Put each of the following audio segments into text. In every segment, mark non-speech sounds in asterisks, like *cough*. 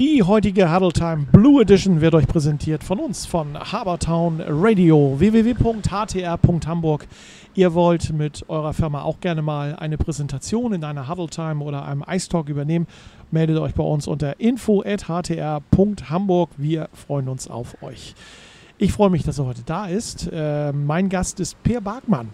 Die heutige Huddle Time Blue Edition wird euch präsentiert von uns, von Habertown Radio, www.htr.hamburg. Ihr wollt mit eurer Firma auch gerne mal eine Präsentation in einer Huddle Time oder einem Ice Talk übernehmen, meldet euch bei uns unter info.htr.hamburg. Wir freuen uns auf euch. Ich freue mich, dass er heute da ist. Äh, mein Gast ist Per Barkmann,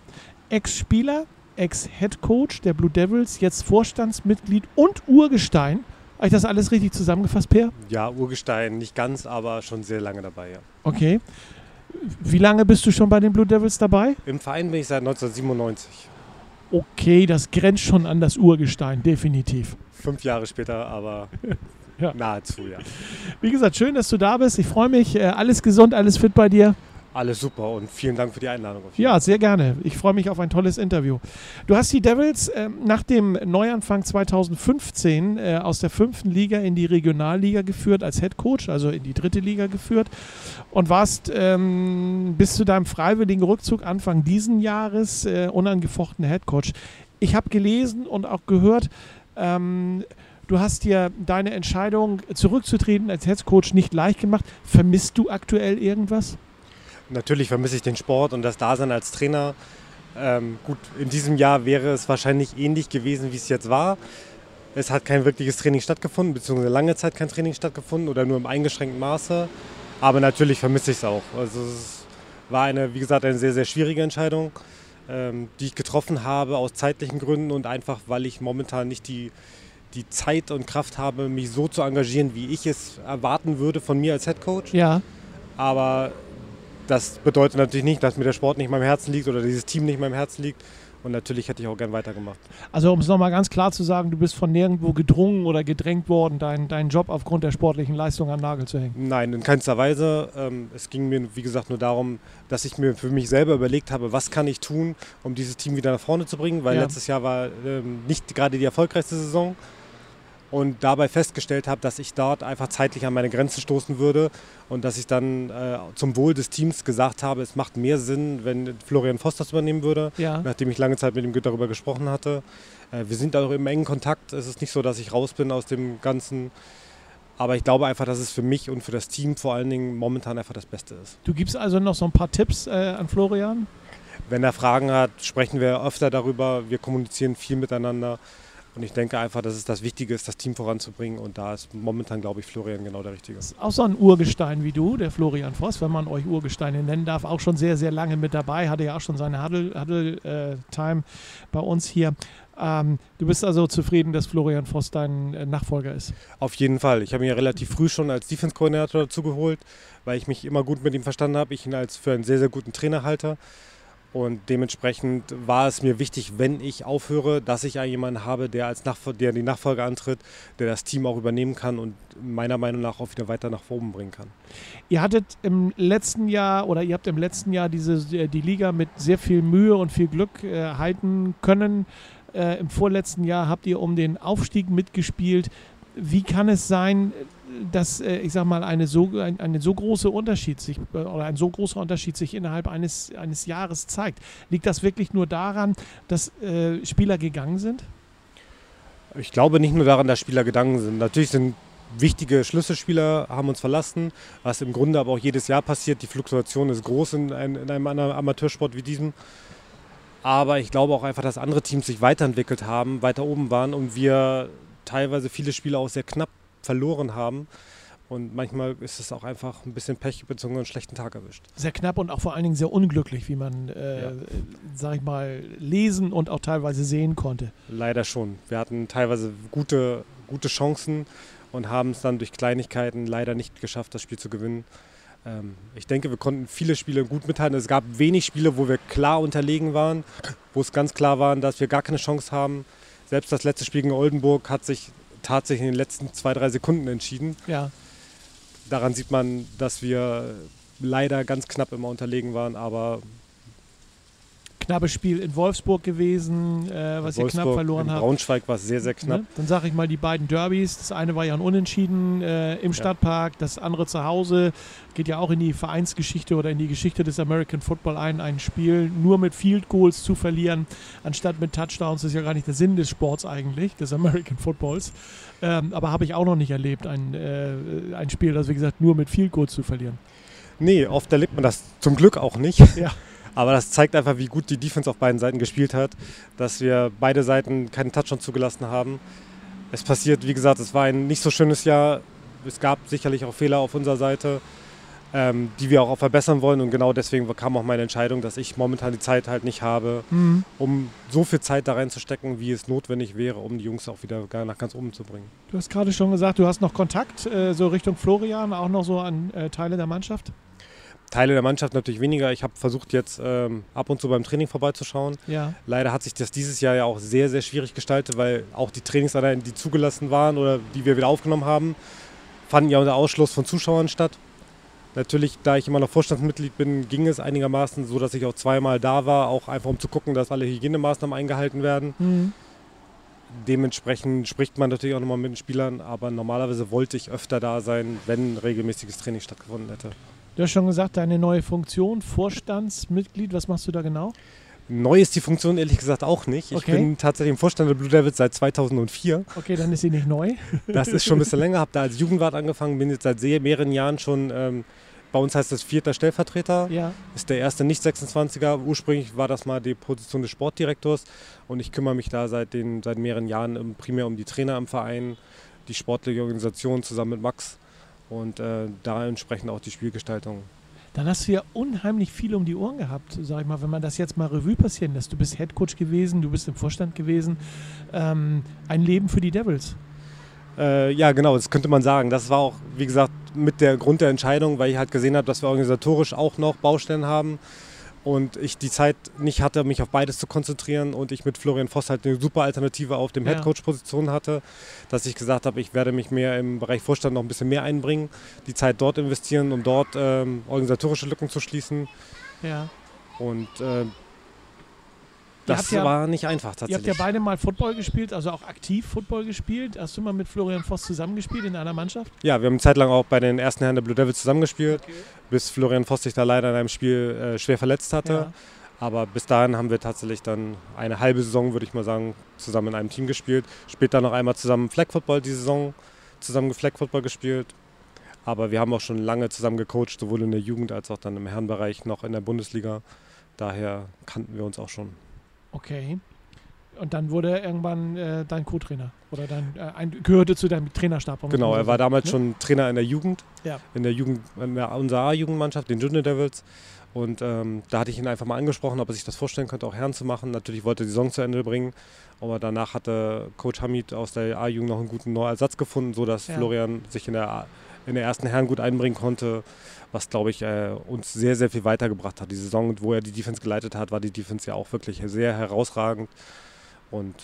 Ex-Spieler, Ex-Head Coach der Blue Devils, jetzt Vorstandsmitglied und Urgestein habe ich das alles richtig zusammengefasst, Per? Ja, Urgestein, nicht ganz, aber schon sehr lange dabei, ja. Okay. Wie lange bist du schon bei den Blue Devils dabei? Im Verein bin ich seit 1997. Okay, das grenzt schon an das Urgestein, definitiv. Fünf Jahre später, aber *laughs* ja. nahezu, ja. Wie gesagt, schön, dass du da bist. Ich freue mich. Äh, alles gesund, alles fit bei dir? Alles super und vielen Dank für die Einladung. Ja, sehr gerne. Ich freue mich auf ein tolles Interview. Du hast die Devils äh, nach dem Neuanfang 2015 äh, aus der fünften Liga in die Regionalliga geführt als Head Coach, also in die dritte Liga geführt und warst ähm, bis zu deinem freiwilligen Rückzug Anfang diesen Jahres äh, unangefochten Head Coach. Ich habe gelesen und auch gehört, ähm, Du hast dir deine Entscheidung zurückzutreten als Head Coach nicht leicht gemacht. Vermisst du aktuell irgendwas? Natürlich vermisse ich den Sport und das Dasein als Trainer. Ähm, gut, in diesem Jahr wäre es wahrscheinlich ähnlich gewesen, wie es jetzt war. Es hat kein wirkliches Training stattgefunden, beziehungsweise lange Zeit kein Training stattgefunden oder nur im eingeschränkten Maße. Aber natürlich vermisse ich es auch. Also es war eine, wie gesagt, eine sehr, sehr schwierige Entscheidung, ähm, die ich getroffen habe aus zeitlichen Gründen und einfach, weil ich momentan nicht die, die Zeit und Kraft habe, mich so zu engagieren, wie ich es erwarten würde von mir als Head Coach. Ja. Aber das bedeutet natürlich nicht, dass mir der Sport nicht meinem Herzen liegt oder dieses Team nicht meinem Herzen liegt. Und natürlich hätte ich auch gern weitergemacht. Also um es nochmal ganz klar zu sagen, du bist von nirgendwo gedrungen oder gedrängt worden, deinen dein Job aufgrund der sportlichen Leistung an Nagel zu hängen? Nein, in keinster Weise. Ähm, es ging mir, wie gesagt, nur darum, dass ich mir für mich selber überlegt habe, was kann ich tun, um dieses Team wieder nach vorne zu bringen, weil ja. letztes Jahr war ähm, nicht gerade die erfolgreichste Saison und dabei festgestellt habe, dass ich dort einfach zeitlich an meine Grenzen stoßen würde und dass ich dann äh, zum Wohl des Teams gesagt habe, es macht mehr Sinn, wenn Florian Voss das übernehmen würde, ja. nachdem ich lange Zeit mit ihm darüber gesprochen hatte. Äh, wir sind auch im engen Kontakt. Es ist nicht so, dass ich raus bin aus dem Ganzen. Aber ich glaube einfach, dass es für mich und für das Team vor allen Dingen momentan einfach das Beste ist. Du gibst also noch so ein paar Tipps äh, an Florian? Wenn er Fragen hat, sprechen wir öfter darüber. Wir kommunizieren viel miteinander. Und ich denke einfach, dass es das Wichtige ist, das Team voranzubringen. Und da ist momentan, glaube ich, Florian genau der Richtige. Ist auch so ein Urgestein wie du, der Florian Voss, wenn man euch Urgesteine nennen darf, auch schon sehr, sehr lange mit dabei. Hatte ja auch schon seine Huddle-Time Huddle, äh, bei uns hier. Ähm, du bist also zufrieden, dass Florian Voss dein äh, Nachfolger ist? Auf jeden Fall. Ich habe ihn ja relativ früh schon als Defense-Koordinator dazu geholt, weil ich mich immer gut mit ihm verstanden habe. Ich ihn als für einen sehr, sehr guten Trainer halte. Und dementsprechend war es mir wichtig, wenn ich aufhöre, dass ich jemanden habe, der als Nachfol der die Nachfolge antritt, der das Team auch übernehmen kann und meiner Meinung nach auch wieder weiter nach oben bringen kann. Ihr hattet im letzten Jahr oder ihr habt im letzten Jahr diese, die Liga mit sehr viel Mühe und viel Glück äh, halten können. Äh, Im vorletzten Jahr habt ihr um den Aufstieg mitgespielt. Wie kann es sein, dass, äh, ich sag mal, eine so, ein, eine so große Unterschied sich äh, oder ein so großer Unterschied sich innerhalb eines, eines Jahres zeigt. Liegt das wirklich nur daran, dass äh, Spieler gegangen sind? Ich glaube nicht nur daran, dass Spieler gegangen sind. Natürlich sind wichtige Schlüsselspieler haben uns verlassen, was im Grunde aber auch jedes Jahr passiert. Die Fluktuation ist groß in, in einem Amateursport wie diesem. Aber ich glaube auch einfach, dass andere Teams sich weiterentwickelt haben, weiter oben waren und wir teilweise viele Spiele auch sehr knapp verloren haben. Und manchmal ist es auch einfach ein bisschen Pech bezogen einen schlechten Tag erwischt. Sehr knapp und auch vor allen Dingen sehr unglücklich, wie man, äh, ja. sag ich mal, lesen und auch teilweise sehen konnte. Leider schon. Wir hatten teilweise gute, gute Chancen und haben es dann durch Kleinigkeiten leider nicht geschafft, das Spiel zu gewinnen. Ähm, ich denke, wir konnten viele Spiele gut mithalten. Es gab wenig Spiele, wo wir klar unterlegen waren, wo es ganz klar war, dass wir gar keine Chance haben. Selbst das letzte Spiel gegen Oldenburg hat sich tatsächlich in den letzten zwei, drei Sekunden entschieden. Ja. Daran sieht man, dass wir leider ganz knapp immer unterlegen waren, aber knappes Spiel in Wolfsburg gewesen, äh, was ihr knapp verloren habt. Braunschweig war es sehr, sehr knapp. Ne? Dann sage ich mal die beiden Derbys. Das eine war ja ein Unentschieden äh, im ja. Stadtpark, das andere zu Hause. Geht ja auch in die Vereinsgeschichte oder in die Geschichte des American Football ein. Ein Spiel nur mit Field Goals zu verlieren, anstatt mit Touchdowns, das ist ja gar nicht der Sinn des Sports eigentlich, des American Footballs. Ähm, aber habe ich auch noch nicht erlebt, ein, äh, ein Spiel, das wie gesagt nur mit Field Goals zu verlieren. Nee, oft erlebt man das zum Glück auch nicht. Ja. Aber das zeigt einfach, wie gut die Defense auf beiden Seiten gespielt hat, dass wir beide Seiten keinen Touchdown zugelassen haben. Es passiert, wie gesagt, es war ein nicht so schönes Jahr. Es gab sicherlich auch Fehler auf unserer Seite, ähm, die wir auch verbessern wollen. Und genau deswegen kam auch meine Entscheidung, dass ich momentan die Zeit halt nicht habe, mhm. um so viel Zeit da reinzustecken, wie es notwendig wäre, um die Jungs auch wieder nach ganz oben zu bringen. Du hast gerade schon gesagt, du hast noch Kontakt äh, so Richtung Florian, auch noch so an äh, Teile der Mannschaft? Teile der Mannschaft natürlich weniger. Ich habe versucht, jetzt ähm, ab und zu beim Training vorbeizuschauen. Ja. Leider hat sich das dieses Jahr ja auch sehr, sehr schwierig gestaltet, weil auch die Trainingseinheiten, die zugelassen waren oder die wir wieder aufgenommen haben, fanden ja unter Ausschluss von Zuschauern statt. Natürlich, da ich immer noch Vorstandsmitglied bin, ging es einigermaßen so, dass ich auch zweimal da war, auch einfach um zu gucken, dass alle Hygienemaßnahmen eingehalten werden. Mhm. Dementsprechend spricht man natürlich auch nochmal mit den Spielern, aber normalerweise wollte ich öfter da sein, wenn regelmäßiges Training stattgefunden hätte. Du hast schon gesagt, deine neue Funktion, Vorstandsmitglied, was machst du da genau? Neu ist die Funktion ehrlich gesagt auch nicht. Ich okay. bin tatsächlich im Vorstand der Blue Devils seit 2004. Okay, dann ist sie nicht neu. *laughs* Das ist schon ein bisschen länger. Habe da als Jugendwart angefangen, bin jetzt seit sehr mehreren Jahren schon, ähm, bei uns heißt das vierter Stellvertreter. Ja. Ist der erste Nicht-26er. Ursprünglich war das mal die Position des Sportdirektors und ich kümmere mich da seit, den, seit mehreren Jahren primär um die Trainer im Verein, die sportliche Organisation zusammen mit Max und äh, da entsprechend auch die Spielgestaltung. Dann hast du ja unheimlich viel um die Ohren gehabt, sag ich mal, wenn man das jetzt mal Revue passieren lässt. Du bist Headcoach gewesen, du bist im Vorstand gewesen. Ähm, ein Leben für die Devils. Äh, ja, genau, das könnte man sagen. Das war auch, wie gesagt, mit der Grund der Entscheidung, weil ich halt gesehen habe, dass wir organisatorisch auch noch Baustellen haben und ich die Zeit nicht hatte, mich auf beides zu konzentrieren und ich mit Florian Voss halt eine super Alternative auf dem ja. Headcoach-Position hatte, dass ich gesagt habe, ich werde mich mehr im Bereich Vorstand noch ein bisschen mehr einbringen, die Zeit dort investieren, um dort ähm, organisatorische Lücken zu schließen. Ja. Und äh, das ja, war nicht einfach tatsächlich. Ihr habt ja beide mal Football gespielt, also auch aktiv Football gespielt. Hast du mal mit Florian Voss zusammengespielt in einer Mannschaft? Ja, wir haben eine Zeit lang auch bei den ersten Herren der Blue Devils zusammengespielt, okay. bis Florian Voss sich da leider in einem Spiel äh, schwer verletzt hatte. Ja. Aber bis dahin haben wir tatsächlich dann eine halbe Saison, würde ich mal sagen, zusammen in einem Team gespielt. Später noch einmal zusammen Flag Football die Saison, zusammen Flag Football gespielt. Aber wir haben auch schon lange zusammen gecoacht, sowohl in der Jugend als auch dann im Herrenbereich noch in der Bundesliga. Daher kannten wir uns auch schon. Okay. Und dann wurde er irgendwann äh, dein Co-Trainer oder dein, äh, ein, gehörte zu deinem Trainerstab. Genau, er war damals ne? schon Trainer in der Jugend, ja. in der Jugend, in der unserer A-Jugendmannschaft, den Junior Devils. Und ähm, da hatte ich ihn einfach mal angesprochen, ob er sich das vorstellen könnte, auch Herren zu machen. Natürlich wollte er die Saison zu Ende bringen, aber danach hatte Coach Hamid aus der A-Jugend noch einen guten Neuersatz gefunden, sodass ja. Florian sich in der, in der ersten Herren gut einbringen konnte was, glaube ich, äh, uns sehr, sehr viel weitergebracht hat. Die Saison, wo er die Defense geleitet hat, war die Defense ja auch wirklich sehr herausragend. Und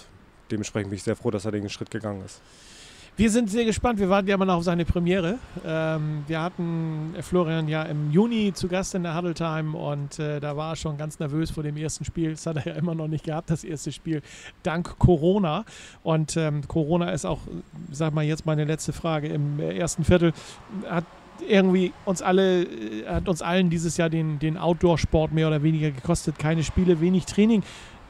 dementsprechend bin ich sehr froh, dass er den Schritt gegangen ist. Wir sind sehr gespannt. Wir warten ja immer noch auf seine Premiere. Ähm, wir hatten Florian ja im Juni zu Gast in der Huddle Time und äh, da war er schon ganz nervös vor dem ersten Spiel. Das hat er ja immer noch nicht gehabt, das erste Spiel, dank Corona. Und ähm, Corona ist auch, sag mal jetzt meine letzte Frage, im ersten Viertel hat irgendwie uns alle, äh, hat uns allen dieses Jahr den, den Outdoor-Sport mehr oder weniger gekostet. Keine Spiele, wenig Training.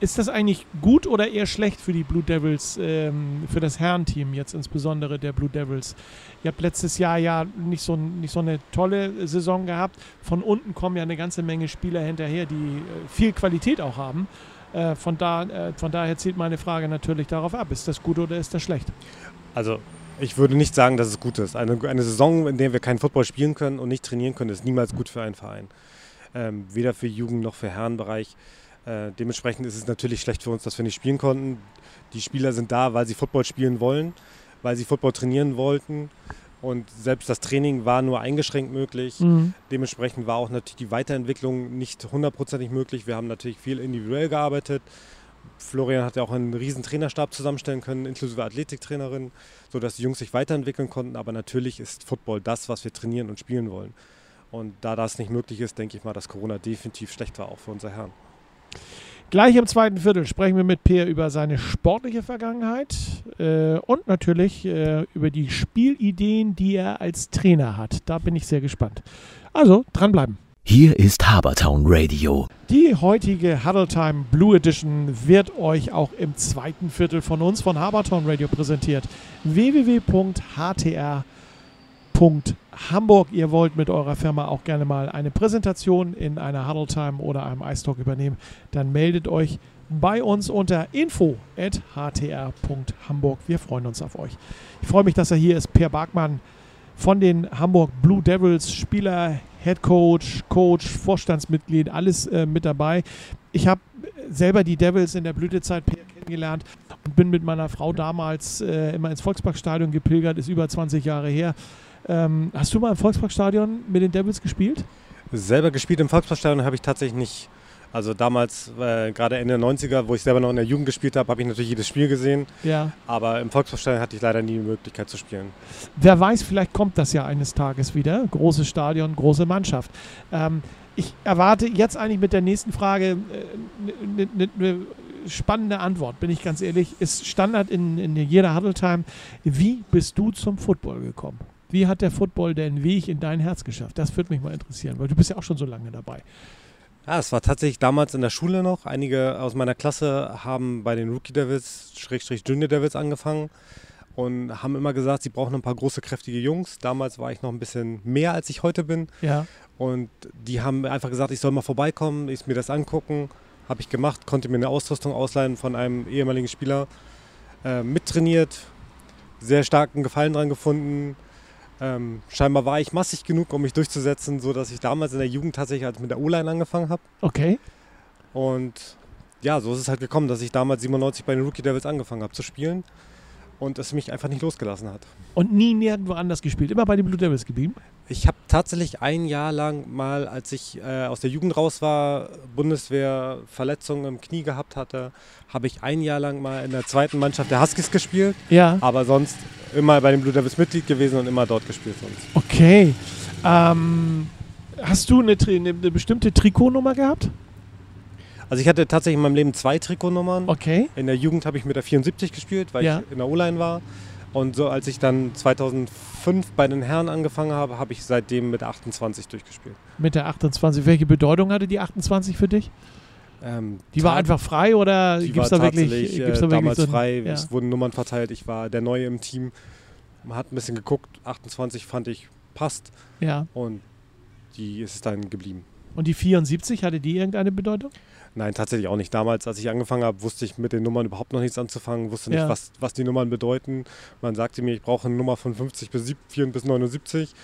Ist das eigentlich gut oder eher schlecht für die Blue Devils, ähm, für das Herrenteam jetzt insbesondere der Blue Devils? Ihr habt letztes Jahr ja nicht so, nicht so eine tolle Saison gehabt. Von unten kommen ja eine ganze Menge Spieler hinterher, die äh, viel Qualität auch haben. Äh, von, da, äh, von daher zielt meine Frage natürlich darauf ab, ist das gut oder ist das schlecht? Also ich würde nicht sagen, dass es gut ist. Eine, eine Saison, in der wir keinen Football spielen können und nicht trainieren können, ist niemals gut für einen Verein. Ähm, weder für Jugend noch für Herrenbereich. Äh, dementsprechend ist es natürlich schlecht für uns, dass wir nicht spielen konnten. Die Spieler sind da, weil sie Football spielen wollen, weil sie Football trainieren wollten. Und selbst das Training war nur eingeschränkt möglich. Mhm. Dementsprechend war auch natürlich die Weiterentwicklung nicht hundertprozentig möglich. Wir haben natürlich viel individuell gearbeitet. Florian hat ja auch einen riesen Trainerstab zusammenstellen können, inklusive Athletiktrainerin, sodass die Jungs sich weiterentwickeln konnten. Aber natürlich ist Football das, was wir trainieren und spielen wollen. Und da das nicht möglich ist, denke ich mal, dass Corona definitiv schlecht war, auch für unsere Herren. Gleich im zweiten Viertel sprechen wir mit Peer über seine sportliche Vergangenheit äh, und natürlich äh, über die Spielideen, die er als Trainer hat. Da bin ich sehr gespannt. Also, dranbleiben. Hier ist Habertown Radio. Die heutige Huddle Time Blue Edition wird euch auch im zweiten Viertel von uns von Habertown Radio präsentiert. www.htr.hamburg. Ihr wollt mit eurer Firma auch gerne mal eine Präsentation in einer Huddle Time oder einem Ice Talk übernehmen, dann meldet euch bei uns unter info.htr.hamburg. Wir freuen uns auf euch. Ich freue mich, dass er hier ist, Per Barkmann von den Hamburg Blue Devils, Spieler, Head Coach, Coach, Vorstandsmitglied, alles äh, mit dabei. Ich habe selber die Devils in der Blütezeit kennengelernt und bin mit meiner Frau damals äh, immer ins Volksparkstadion gepilgert, ist über 20 Jahre her. Ähm, hast du mal im Volksparkstadion mit den Devils gespielt? Selber gespielt im Volksparkstadion habe ich tatsächlich nicht. Also damals, äh, gerade Ende der 90er, wo ich selber noch in der Jugend gespielt habe, habe ich natürlich jedes Spiel gesehen. Ja. Aber im Volksverstehen hatte ich leider nie die Möglichkeit zu spielen. Wer weiß, vielleicht kommt das ja eines Tages wieder. Großes Stadion, große Mannschaft. Ähm, ich erwarte jetzt eigentlich mit der nächsten Frage eine äh, ne, ne spannende Antwort, bin ich ganz ehrlich. Ist Standard in, in jeder Huddle Time. Wie bist du zum Football gekommen? Wie hat der Football den Weg in dein Herz geschafft? Das würde mich mal interessieren, weil du bist ja auch schon so lange dabei. Ja, es war tatsächlich damals in der Schule noch. Einige aus meiner Klasse haben bei den Rookie Devils, Schrägstrich Junior Devils angefangen und haben immer gesagt, sie brauchen ein paar große, kräftige Jungs. Damals war ich noch ein bisschen mehr, als ich heute bin. Ja. Und die haben einfach gesagt, ich soll mal vorbeikommen, ich mir das angucken. Habe ich gemacht, konnte mir eine Ausrüstung ausleihen von einem ehemaligen Spieler. Äh, mittrainiert, sehr starken Gefallen dran gefunden ähm, scheinbar war ich massig genug, um mich durchzusetzen, sodass ich damals in der Jugend tatsächlich als mit der O-Line angefangen habe. Okay. Und ja, so ist es halt gekommen, dass ich damals 97 bei den Rookie Devils angefangen habe zu spielen und es mich einfach nicht losgelassen hat. Und nie nirgendwo anders gespielt, immer bei den Blue Devils geblieben? Ich habe tatsächlich ein Jahr lang mal, als ich äh, aus der Jugend raus war, Bundeswehr Verletzungen im Knie gehabt hatte, habe ich ein Jahr lang mal in der zweiten Mannschaft der Huskies gespielt. Ja. Aber sonst immer bei den Blue Devils Mitglied gewesen und immer dort gespielt sonst. Okay. Ähm, hast du eine, eine, bestimmte Trikotnummer gehabt? Also ich hatte tatsächlich in meinem Leben zwei Trikotnummern. Okay. In der Jugend habe ich mit der 74 gespielt, weil ja. ich in der O-Line war. Und so als ich dann 2005 bei den Herren angefangen habe, habe ich seitdem mit der 28 durchgespiert. Mit der 28. Welche Bedeutung hatte die 28 für dich? Ähm, die war einfach frei oder gibt es da wirklich, gibt's da damals so frei? Ja. Es wurden Nummern verteilt. Ich war der Neue im Team. Man hat ein bisschen geguckt. 28 fand ich passt. Ja. Und die ist dann geblieben. Und die 74 hatte die irgendeine Bedeutung? Nein, tatsächlich auch nicht. Damals, als ich angefangen habe, wusste ich mit den Nummern überhaupt noch nichts anzufangen, wusste nicht, ja. was, was die Nummern bedeuten. Man sagte mir, ich brauche eine Nummer von 50 bis, 4 bis 79.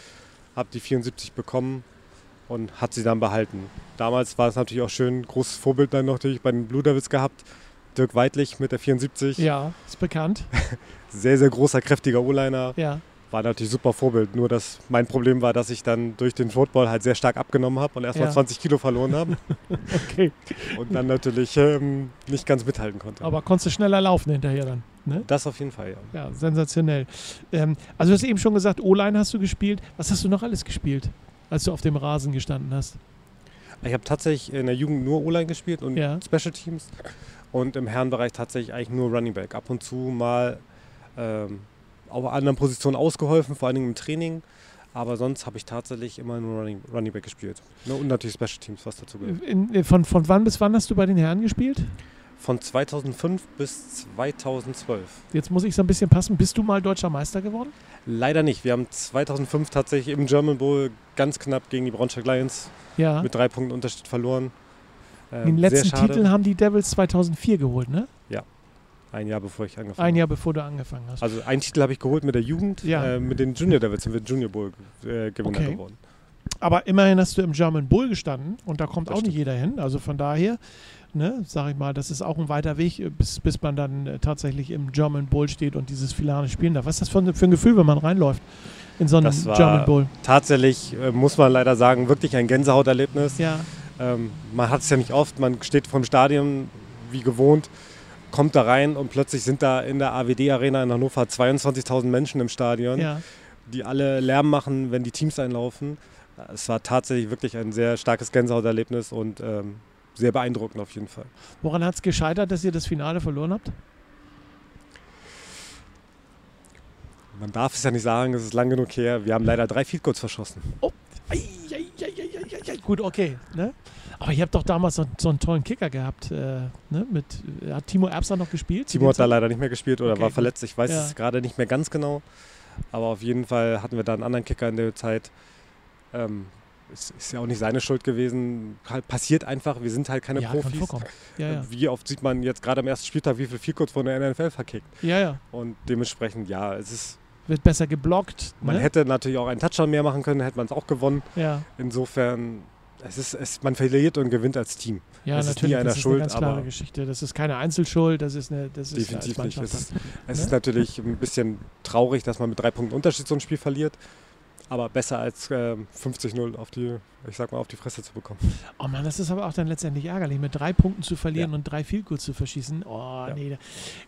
Habe die 74 bekommen und hat sie dann behalten. Damals war es natürlich auch schön, großes Vorbild dann natürlich bei den Blue Devils gehabt. Dirk Weidlich mit der 74. Ja, ist bekannt. *laughs* sehr, sehr großer, kräftiger O-Liner. Ja war natürlich super Vorbild. Nur dass mein Problem war, dass ich dann durch den Football halt sehr stark abgenommen habe und erst mal 20 Kilo verloren habe. *laughs* okay. Und dann natürlich ähm, nicht ganz mithalten konnte. Aber konntest du schneller laufen hinterher dann? Ne? Das auf jeden Fall, ja. Ja, sensationell. Ähm, also du hast eben schon gesagt, O-Line hast du gespielt. Was hast du noch alles gespielt, als du auf dem Rasen gestanden hast? Ich habe tatsächlich in der Jugend nur O-Line gespielt und ja. Special Teams. Und im Herrenbereich tatsächlich eigentlich nur Running Back. Ab und zu mal ähm, auf anderen Positionen ausgeholfen, vor allen Dingen im Training. Aber sonst habe ich tatsächlich immer nur Running, Running Back gespielt. Ne, und natürlich Special Teams, was dazu gehört. In, von, von wann bis wann hast du bei den Herren gespielt? Von 2005 bis 2012. Jetzt muss ich so ein bisschen passen. Bist du mal deutscher Meister geworden? Leider nicht. Wir haben 2005 tatsächlich im German Bowl ganz knapp gegen die Braunschweig Lions ja. mit drei Punkten Unterschied verloren. Ähm, Den letzten Titel haben die Devils 2004 geholt, ne? Ein Jahr bevor ich angefangen habe. Ein Jahr bevor du angefangen hast. Also einen Titel habe ich geholt mit der Jugend. Ja. Äh, mit den Junior Devils sind wir Junior Bowl äh, Gewinner okay. geworden. Aber immerhin hast du im German Bull gestanden und da kommt das auch stimmt. nicht jeder hin. Also von daher, ne, sage ich mal, das ist auch ein weiter Weg, bis, bis man dann äh, tatsächlich im German Bull steht und dieses Finale spielen darf. Was ist das für, für ein Gefühl, wenn man reinläuft in so einen German Bull? Tatsächlich, äh, muss man leider sagen, wirklich ein Gänsehauterlebnis. Ja. Ähm, man hat es ja nicht oft, man steht vom Stadion wie gewohnt kommt da rein und plötzlich sind da in der AWD-Arena in Hannover 22.000 Menschen im Stadion, ja. die alle Lärm machen, wenn die Teams einlaufen. Es war tatsächlich wirklich ein sehr starkes Gänsehauterlebnis und ähm, sehr beeindruckend auf jeden Fall. Woran hat es gescheitert, dass ihr das Finale verloren habt? Man darf es ja nicht sagen, es ist lang genug her. Wir haben leider drei Goals verschossen. Oh, ei, ei, ei, gut, okay. Ne? Aber ihr habt doch damals so, so einen tollen Kicker gehabt. Äh, ne? Mit, hat Timo Erbser noch gespielt? Timo hat da leider nicht mehr gespielt oder okay, war verletzt. Ich weiß ja. es gerade nicht mehr ganz genau. Aber auf jeden Fall hatten wir da einen anderen Kicker in der Zeit. Ähm, ist, ist, ja auch nicht seine Schuld gewesen. Halt passiert einfach, wir sind halt keine ja, Profis. Ja, ja. Wie oft sieht man jetzt gerade am ersten Spieltag, wie viel Vielkurs von der NFL verkickt. Ja, ja. Und dementsprechend, ja, es ist. Wird besser geblockt. Man ne? hätte natürlich auch einen Touchdown mehr machen können, hätte man es auch gewonnen. Ja. Insofern, es ist, es, man verliert und gewinnt als Team. Ja, das natürlich, ist nie das ist Schuld, eine ganz klare Geschichte. Das ist keine Einzelschuld, das ist eine das Definitiv ist nicht. Es, ist, es ne? ist natürlich ein bisschen traurig, dass man mit drei Punkten Unterschied so ein Spiel verliert aber besser als äh, 50-0 auf die, ich sag mal, auf die Fresse zu bekommen. Oh Mann, das ist aber auch dann letztendlich ärgerlich, mit drei Punkten zu verlieren ja. und drei gut zu verschießen. Oh, ja. nee.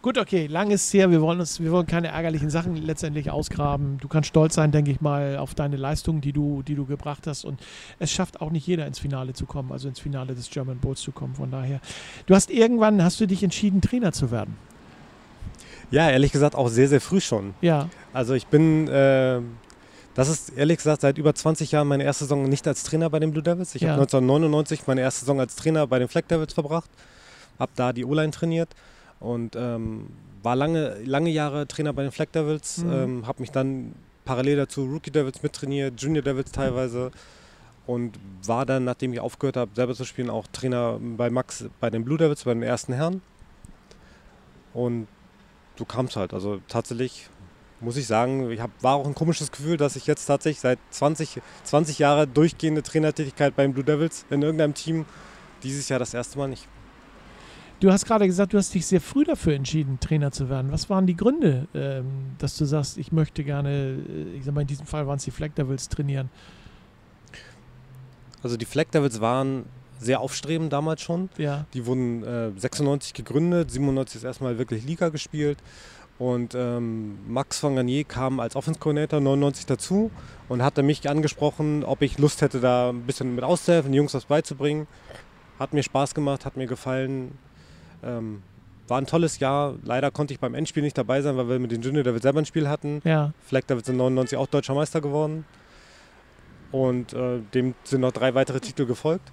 Gut, okay, lang ist es her. Wir wollen uns, wir wollen keine ärgerlichen Sachen letztendlich ausgraben. Du kannst stolz sein, denke ich mal, auf deine Leistung, die du, die du gebracht hast. Und es schafft auch nicht jeder ins Finale zu kommen, also ins Finale des German Bowls zu kommen. Von daher, du hast irgendwann, hast du dich entschieden, Trainer zu werden. Ja, ehrlich gesagt auch sehr, sehr früh schon. Ja. Also ich bin äh, das ist ehrlich gesagt seit über 20 Jahren meine erste Saison nicht als Trainer bei den Blue Devils. Ich ja. habe 1999 meine erste Saison als Trainer bei den Flag Devils verbracht, habe da die O-Line trainiert und ähm, war lange, lange Jahre Trainer bei den Flag Devils, mhm. ähm, habe mich dann parallel dazu Rookie Devils mittrainiert, Junior Devils teilweise und war dann, nachdem ich aufgehört habe, selber zu spielen, auch Trainer bei Max bei den Blue Devils, bei den ersten Herren. Und so kam es halt. Also tatsächlich muss ich sagen, ich hab, war auch ein komisches Gefühl, dass ich jetzt tatsächlich seit 20, 20 Jahren durchgehende Trainertätigkeit beim Blue Devils in irgendeinem Team, dieses Jahr das erste Mal nicht. Du hast gerade gesagt, du hast dich sehr früh dafür entschieden, Trainer zu werden. Was waren die Gründe, ähm, dass du sagst, ich möchte gerne, äh, ich sag mal, in diesem Fall waren es die Flag Devils trainieren? Also die Flag Devils waren sehr aufstrebend damals schon. Ja. Die wurden äh, 96 gegründet, 97 ist erstmal wirklich Liga gespielt und ähm, Max von Garnier kam als Offense Coordinator 99 dazu und hatte mich angesprochen, ob ich Lust hätte, da ein bisschen mit auszuhelfen, die Jungs was beizubringen. Hat mir Spaß gemacht, hat mir gefallen. Ähm, war ein tolles Jahr. Leider konnte ich beim Endspiel nicht dabei sein, weil wir mit den Junior David selber ein Spiel hatten. Ja. Fleck David sind 99 auch deutscher Meister geworden. Und äh, dem sind noch drei weitere Titel gefolgt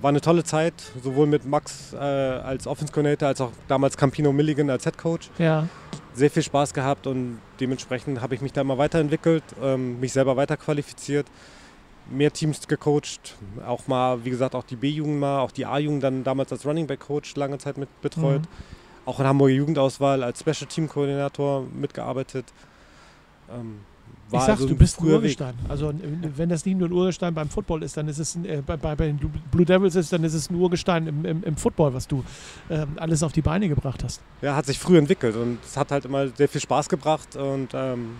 war eine tolle Zeit, sowohl mit Max äh, als Offense Coordinator als auch damals Campino Milligan als Head Coach. Ja. Sehr viel Spaß gehabt und dementsprechend habe ich mich da immer weiterentwickelt, ähm, mich selber weiterqualifiziert, mehr Teams gecoacht, auch mal, wie gesagt, auch die B-Jugend mal, auch die A-Jugend dann damals als Running Back Coach lange Zeit mit betreut. Mhm. Auch in Hamburger Jugendauswahl als Special Team Koordinator mitgearbeitet. Ähm, ich sag, also du bist ein Urgestein. Weg. Also wenn das nicht nur ein Urgestein beim Football ist, dann ist es ein, äh, bei, bei, den Blue Devils ist, dann ist es ein Urgestein im, im, im Football, was du äh, alles auf die Beine gebracht hast. Ja, hat sich früh entwickelt und es hat halt immer sehr viel Spaß gebracht und ähm,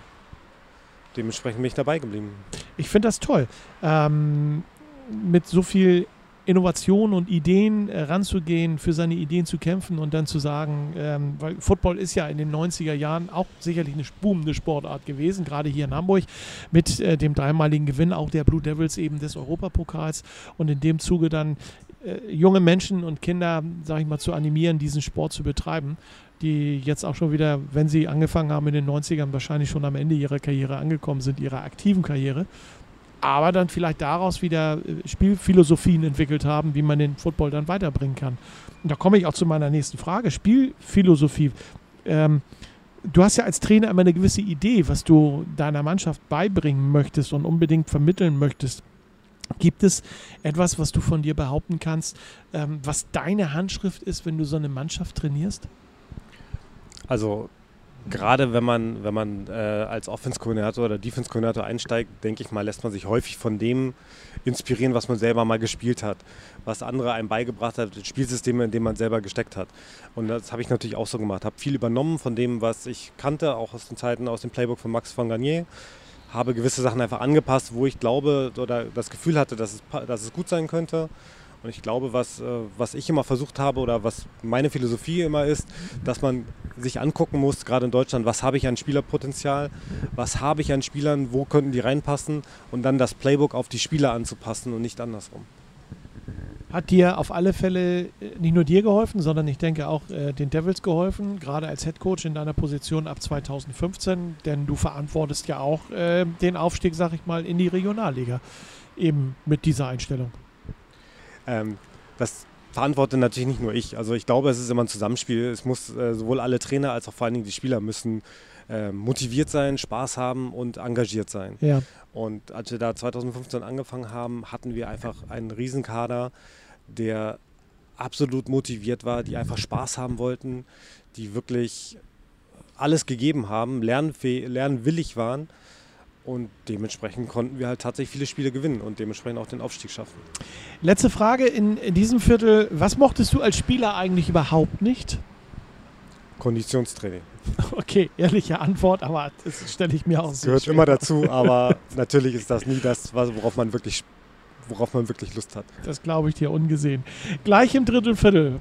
dementsprechend bin ich dabei geblieben. Ich finde das toll. Ähm, mit so viel Innovationen und Ideen äh, ranzugehen, für seine Ideen zu kämpfen und dann zu sagen, ähm, weil Football ist ja in den 90er Jahren auch sicherlich eine boomende Sportart gewesen, gerade hier in Hamburg mit äh, dem dreimaligen Gewinn auch der Blue Devils eben des Europapokals und in dem Zuge dann äh, junge Menschen und Kinder, sage ich mal, zu animieren, diesen Sport zu betreiben die jetzt auch schon wieder, wenn sie angefangen haben in den 90ern, wahrscheinlich schon am Ende ihrer Karriere angekommen sind, ihrer aktiven Karriere aber dann vielleicht daraus wieder äh, Spielphilosophien entwickelt haben, wie man den Football dann weiterbringen kann. Und da komme ich auch zu meiner nächsten Frage. Spielphilosophie. Ähm, du hast ja als Trainer immer eine gewisse Idee, was du deiner Mannschaft beibringen möchtest und unbedingt vermitteln möchtest. Gibt es etwas, was du von dir behaupten kannst, ähm, was deine Handschrift ist, wenn du so eine Mannschaft trainierst? Also gerade wenn man, wenn man äh, als Offense-Koordinator oder Defense-Koordinator einsteigt, denke ich mal, lässt man sich häufig von dem inspirieren, was man selber mal gespielt hat, was andere einem beigebracht hat, Spielsysteme, in denen man selber gesteckt hat. Und das habe ich natürlich auch so gemacht. Habe viel übernommen von dem, was ich kannte, auch aus den Zeiten aus dem Playbook von Max von Garnier. Habe gewisse Sachen einfach angepasst, wo ich glaube oder das Gefühl hatte, dass es, dass es gut sein könnte. Und ich glaube, was, äh, was ich immer versucht habe oder was meine Philosophie immer ist, dass man sich angucken muss, gerade in Deutschland, was habe ich an Spielerpotenzial, was habe ich an Spielern, wo könnten die reinpassen und dann das Playbook auf die Spieler anzupassen und nicht andersrum. Hat dir auf alle Fälle äh, nicht nur dir geholfen, sondern ich denke auch äh, den Devils geholfen, gerade als Head Coach in deiner Position ab 2015, denn du verantwortest ja auch äh, den Aufstieg, sag ich mal, in die Regionalliga, eben mit dieser Einstellung. Ähm, das verantworte natürlich nicht nur ich. Also ich glaube, es ist immer ein Zusammenspiel. Es muss äh, sowohl alle Trainer als auch vor allen Dingen die Spieler müssen äh, motiviert sein, Spaß haben und engagiert sein. Ja. Und als wir da 2015 angefangen haben, hatten wir einfach einen Riesenkader, der absolut motiviert war, die einfach Spaß haben wollten, die wirklich alles gegeben haben, lernwillig waren. Und dementsprechend konnten wir halt tatsächlich viele Spiele gewinnen und dementsprechend auch den Aufstieg schaffen. Letzte Frage in, in diesem Viertel. Was mochtest du als Spieler eigentlich überhaupt nicht? Konditionstraining. *laughs* Okay, ehrliche Antwort, aber das stelle ich mir auch so. Gehört immer dazu, aber *laughs* natürlich ist das nie das, worauf man wirklich, worauf man wirklich Lust hat. Das glaube ich dir ungesehen. Gleich im dritten Viertel.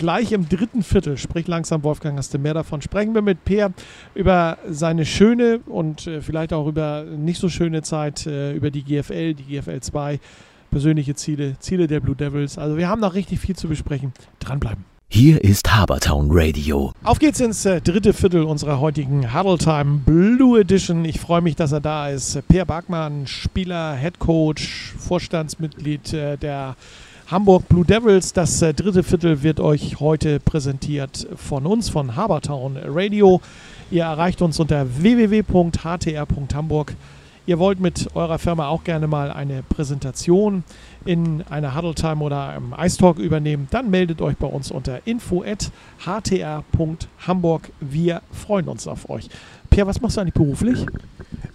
Gleich im dritten Viertel, sprich langsam Wolfgang, hast du mehr davon, sprechen wir mit Peer über seine schöne und äh, vielleicht auch über nicht so schöne Zeit, äh, über die GFL, die GFL 2, persönliche Ziele, Ziele der Blue Devils. Also wir haben noch richtig viel zu besprechen. Dranbleiben. Hier ist Habertown Radio. Auf geht's ins äh, dritte Viertel unserer heutigen Huddle Time Blue Edition. Ich freue mich, dass er da ist. Per Barkmann, Spieler, Head Coach, Vorstandsmitglied äh, der Hamburg Blue Devils. Das äh, dritte Viertel wird euch heute präsentiert von uns, von Habertown Radio. Ihr erreicht uns unter www.htr.hamburg. Ihr wollt mit eurer Firma auch gerne mal eine Präsentation in einer Huddle Time oder einem Ice Talk übernehmen, dann meldet euch bei uns unter info@htr.hamburg. Wir freuen uns auf euch. Pierre, was machst du eigentlich beruflich?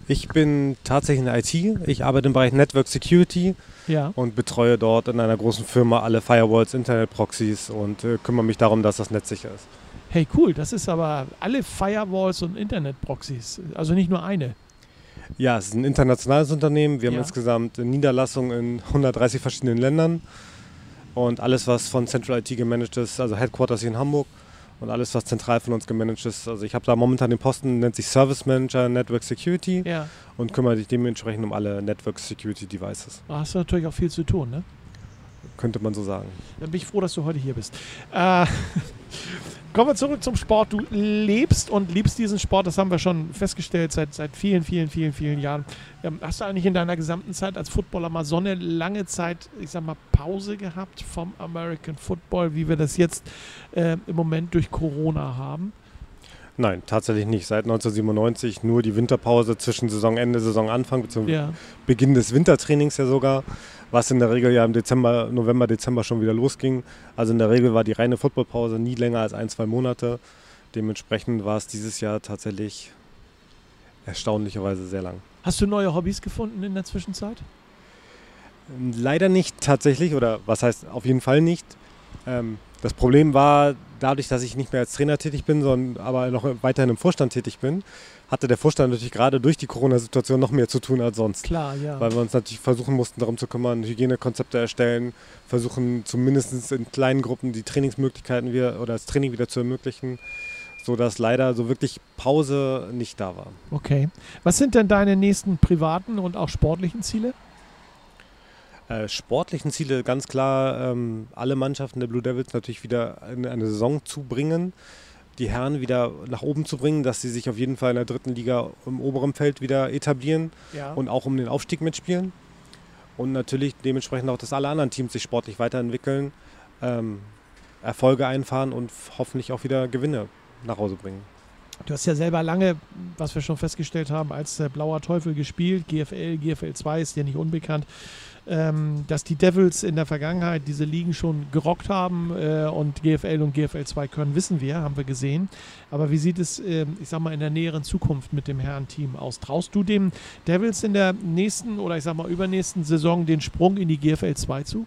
Ich bin tatsächlich in der IT. Ich arbeite im Bereich Network Security ja. und betreue dort in einer großen Firma alle Firewalls, Internet-Proxys und äh, kümmere mich darum, dass das Netz sicher ist. Hey, cool, das ist aber alle Firewalls und Internet-Proxys, also nicht nur eine. Ja, es ist ein internationales Unternehmen. Wir haben insgesamt Niederlassungen in 130 verschiedenen Ländern. Und alles, was von Central IT gemanagt ist, also Headquarters hier in Hamburg und alles, was zentral von uns gemanagt ist. Also ich habe da momentan den Posten, nennt sich Service Manager Network Security ja. und kümmere dich dementsprechend um alle Network Security Devices. Da hast du natürlich auch viel zu tun, ne? Könnte man so sagen. Dann bin ich froh, dass du heute hier bist. Äh, *laughs* Kommen wir zurück zum Sport. Du lebst und liebst diesen Sport, das haben wir schon festgestellt seit, seit vielen, vielen, vielen, vielen Jahren. Ähm, hast du eigentlich in deiner gesamten Zeit als Footballer mal so eine lange Zeit, ich sag mal, Pause gehabt vom American Football, wie wir das jetzt äh, im Moment durch Corona haben? Nein, tatsächlich nicht. Seit 1997 nur die Winterpause zwischen Saisonende, Saisonanfang, beziehungsweise ja. Beginn des Wintertrainings ja sogar was in der Regel ja im Dezember, November, Dezember schon wieder losging. Also in der Regel war die reine Footballpause nie länger als ein, zwei Monate. Dementsprechend war es dieses Jahr tatsächlich erstaunlicherweise sehr lang. Hast du neue Hobbys gefunden in der Zwischenzeit? Leider nicht tatsächlich, oder was heißt auf jeden Fall nicht. Ähm, das Problem war, dadurch, dass ich nicht mehr als Trainer tätig bin, sondern aber noch weiterhin im Vorstand tätig bin, hatte der Vorstand natürlich gerade durch die Corona-Situation noch mehr zu tun als sonst. Klar, ja. Weil wir uns natürlich versuchen mussten, darum zu kümmern, Hygienekonzepte erstellen, versuchen zumindest in kleinen Gruppen die Trainingsmöglichkeiten wieder oder das Training wieder zu ermöglichen, sodass leider so wirklich Pause nicht da war. Okay. Was sind denn deine nächsten privaten und auch sportlichen Ziele? Äh, sportlichen Ziele ganz klar, ähm, alle Mannschaften der Blue Devils natürlich wieder in eine Saison zu bringen die Herren wieder nach oben zu bringen, dass sie sich auf jeden Fall in der dritten Liga im oberen Feld wieder etablieren ja. und auch um den Aufstieg mitspielen. Und natürlich dementsprechend auch, dass alle anderen Teams sich sportlich weiterentwickeln, ähm, Erfolge einfahren und hoffentlich auch wieder Gewinne nach Hause bringen. Du hast ja selber lange, was wir schon festgestellt haben, als äh, Blauer Teufel gespielt. GFL, GFL 2 ist dir nicht unbekannt ähm, dass die Devils in der Vergangenheit diese Ligen schon gerockt haben äh, und GFL und GFL 2 können, wissen wir, haben wir gesehen. Aber wie sieht es, äh, ich sag mal, in der näheren Zukunft mit dem Herren-Team aus? Traust du dem Devils in der nächsten oder ich sag mal übernächsten Saison den Sprung in die GFL 2 zu?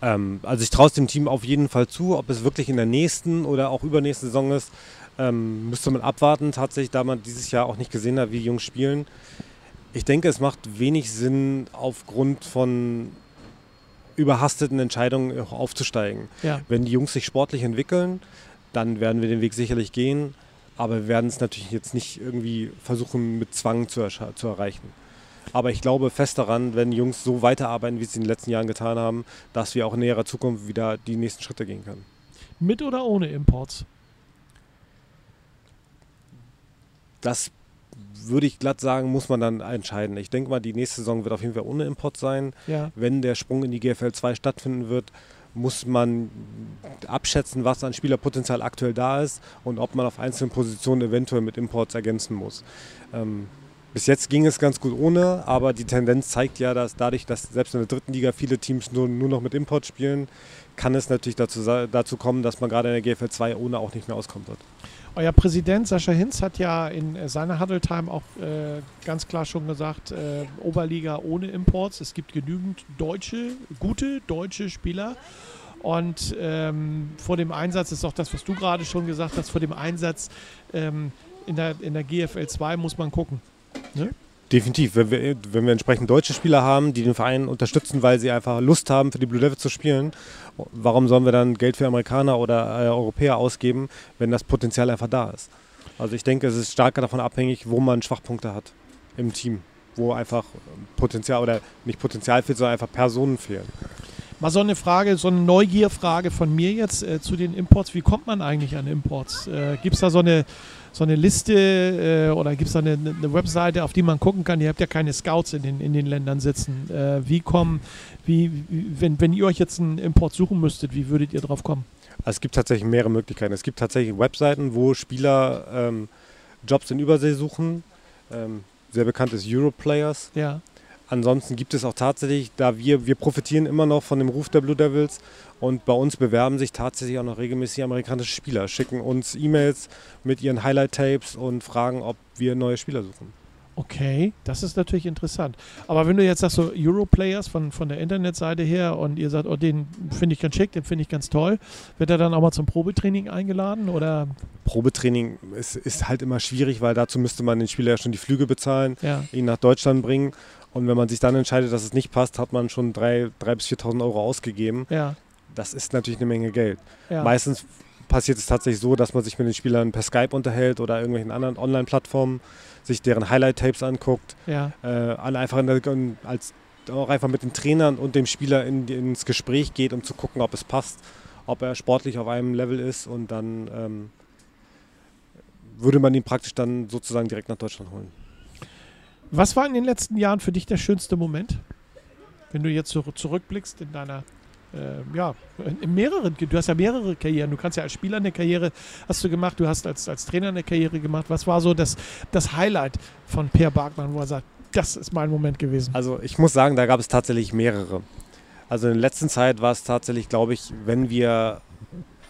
Ähm, also ich traue es dem Team auf jeden Fall zu, ob es wirklich in der nächsten oder auch übernächsten Saison ist. Ähm, müsste man abwarten, tatsächlich, da man dieses Jahr auch nicht gesehen hat, wie die Jungs spielen. Ich denke, es macht wenig Sinn, aufgrund von überhasteten Entscheidungen aufzusteigen. Ja. Wenn die Jungs sich sportlich entwickeln, dann werden wir den Weg sicherlich gehen. Aber wir werden es natürlich jetzt nicht irgendwie versuchen, mit Zwang zu, zu erreichen. Aber ich glaube fest daran, wenn die Jungs so weiterarbeiten, wie sie in den letzten Jahren getan haben, dass wir auch in näherer Zukunft wieder die nächsten Schritte gehen können. Mit oder ohne Imports? Das würde ich glatt sagen, muss man dann entscheiden. Ich denke mal, die nächste Saison wird auf jeden Fall ohne Import sein. Ja. Wenn der Sprung in die GFL 2 stattfinden wird, muss man abschätzen, was an Spielerpotenzial aktuell da ist und ob man auf einzelnen Positionen eventuell mit Imports ergänzen muss. Ähm, bis jetzt ging es ganz gut ohne, aber die Tendenz zeigt ja, dass dadurch, dass selbst in der dritten Liga viele Teams nur, nur noch mit Import spielen, kann es natürlich dazu, dazu kommen, dass man gerade in der GFL 2 ohne auch nicht mehr auskommen wird. Euer Präsident Sascha Hinz hat ja in seiner Huddle Time auch äh, ganz klar schon gesagt, äh, Oberliga ohne Imports. Es gibt genügend deutsche, gute deutsche Spieler. Und ähm, vor dem Einsatz ist auch das, was du gerade schon gesagt hast, vor dem Einsatz ähm, in, der, in der GFL 2 muss man gucken. Ne? Definitiv. Wenn wir, wenn wir entsprechend deutsche Spieler haben, die den Verein unterstützen, weil sie einfach Lust haben, für die Blue Devils zu spielen, warum sollen wir dann Geld für Amerikaner oder äh, Europäer ausgeben, wenn das Potenzial einfach da ist? Also ich denke, es ist stark davon abhängig, wo man Schwachpunkte hat im Team, wo einfach Potenzial oder nicht Potenzial fehlt, sondern einfach Personen fehlen. Mal so eine Frage, so eine Neugierfrage von mir jetzt äh, zu den Imports. Wie kommt man eigentlich an Imports? Äh, Gibt es da so eine so eine Liste äh, oder gibt es da eine, eine, Webseite, auf die man gucken kann? Ihr habt ja keine Scouts in den, in den Ländern sitzen. Äh, wie kommen, wie, wie, wenn, wenn ihr euch jetzt einen Import suchen müsstet, wie würdet ihr drauf kommen? Also es gibt tatsächlich mehrere Möglichkeiten. Es gibt tatsächlich Webseiten, wo Spieler ähm, Jobs in Übersee suchen. Ähm, sehr bekannt ist Europlayers. Ja. Ansonsten gibt es auch tatsächlich, da wir, wir profitieren immer noch von dem Ruf der Blue Devils und bei uns bewerben sich tatsächlich auch noch regelmäßig amerikanische Spieler, schicken uns E-Mails mit ihren Highlight-Tapes und fragen, ob wir neue Spieler suchen. Okay, das ist natürlich interessant. Aber wenn du jetzt sagst, so Europlayers von, von der Internetseite her und ihr sagt, oh, den finde ich ganz schick, den finde ich ganz toll, wird er dann auch mal zum Probetraining eingeladen oder? Probetraining ist, ist halt immer schwierig, weil dazu müsste man den Spieler ja schon die Flüge bezahlen, ja. ihn nach Deutschland bringen und wenn man sich dann entscheidet, dass es nicht passt, hat man schon 3.000 bis 4.000 Euro ausgegeben. Ja. Das ist natürlich eine Menge Geld. Ja. Meistens passiert es tatsächlich so, dass man sich mit den Spielern per Skype unterhält oder irgendwelchen anderen Online-Plattformen, sich deren Highlight-Tapes anguckt, ja. äh, einfach der, als, auch einfach mit den Trainern und dem Spieler in, ins Gespräch geht, um zu gucken, ob es passt, ob er sportlich auf einem Level ist und dann ähm, würde man ihn praktisch dann sozusagen direkt nach Deutschland holen. Was war in den letzten Jahren für dich der schönste Moment? Wenn du jetzt zurückblickst in deiner, äh, ja, in mehreren, du hast ja mehrere Karrieren. Du kannst ja als Spieler eine Karriere hast du gemacht, du hast als, als Trainer eine Karriere gemacht. Was war so das, das Highlight von Per Barkmann, wo er sagt, das ist mein Moment gewesen? Also ich muss sagen, da gab es tatsächlich mehrere. Also in der letzten Zeit war es tatsächlich, glaube ich, wenn wir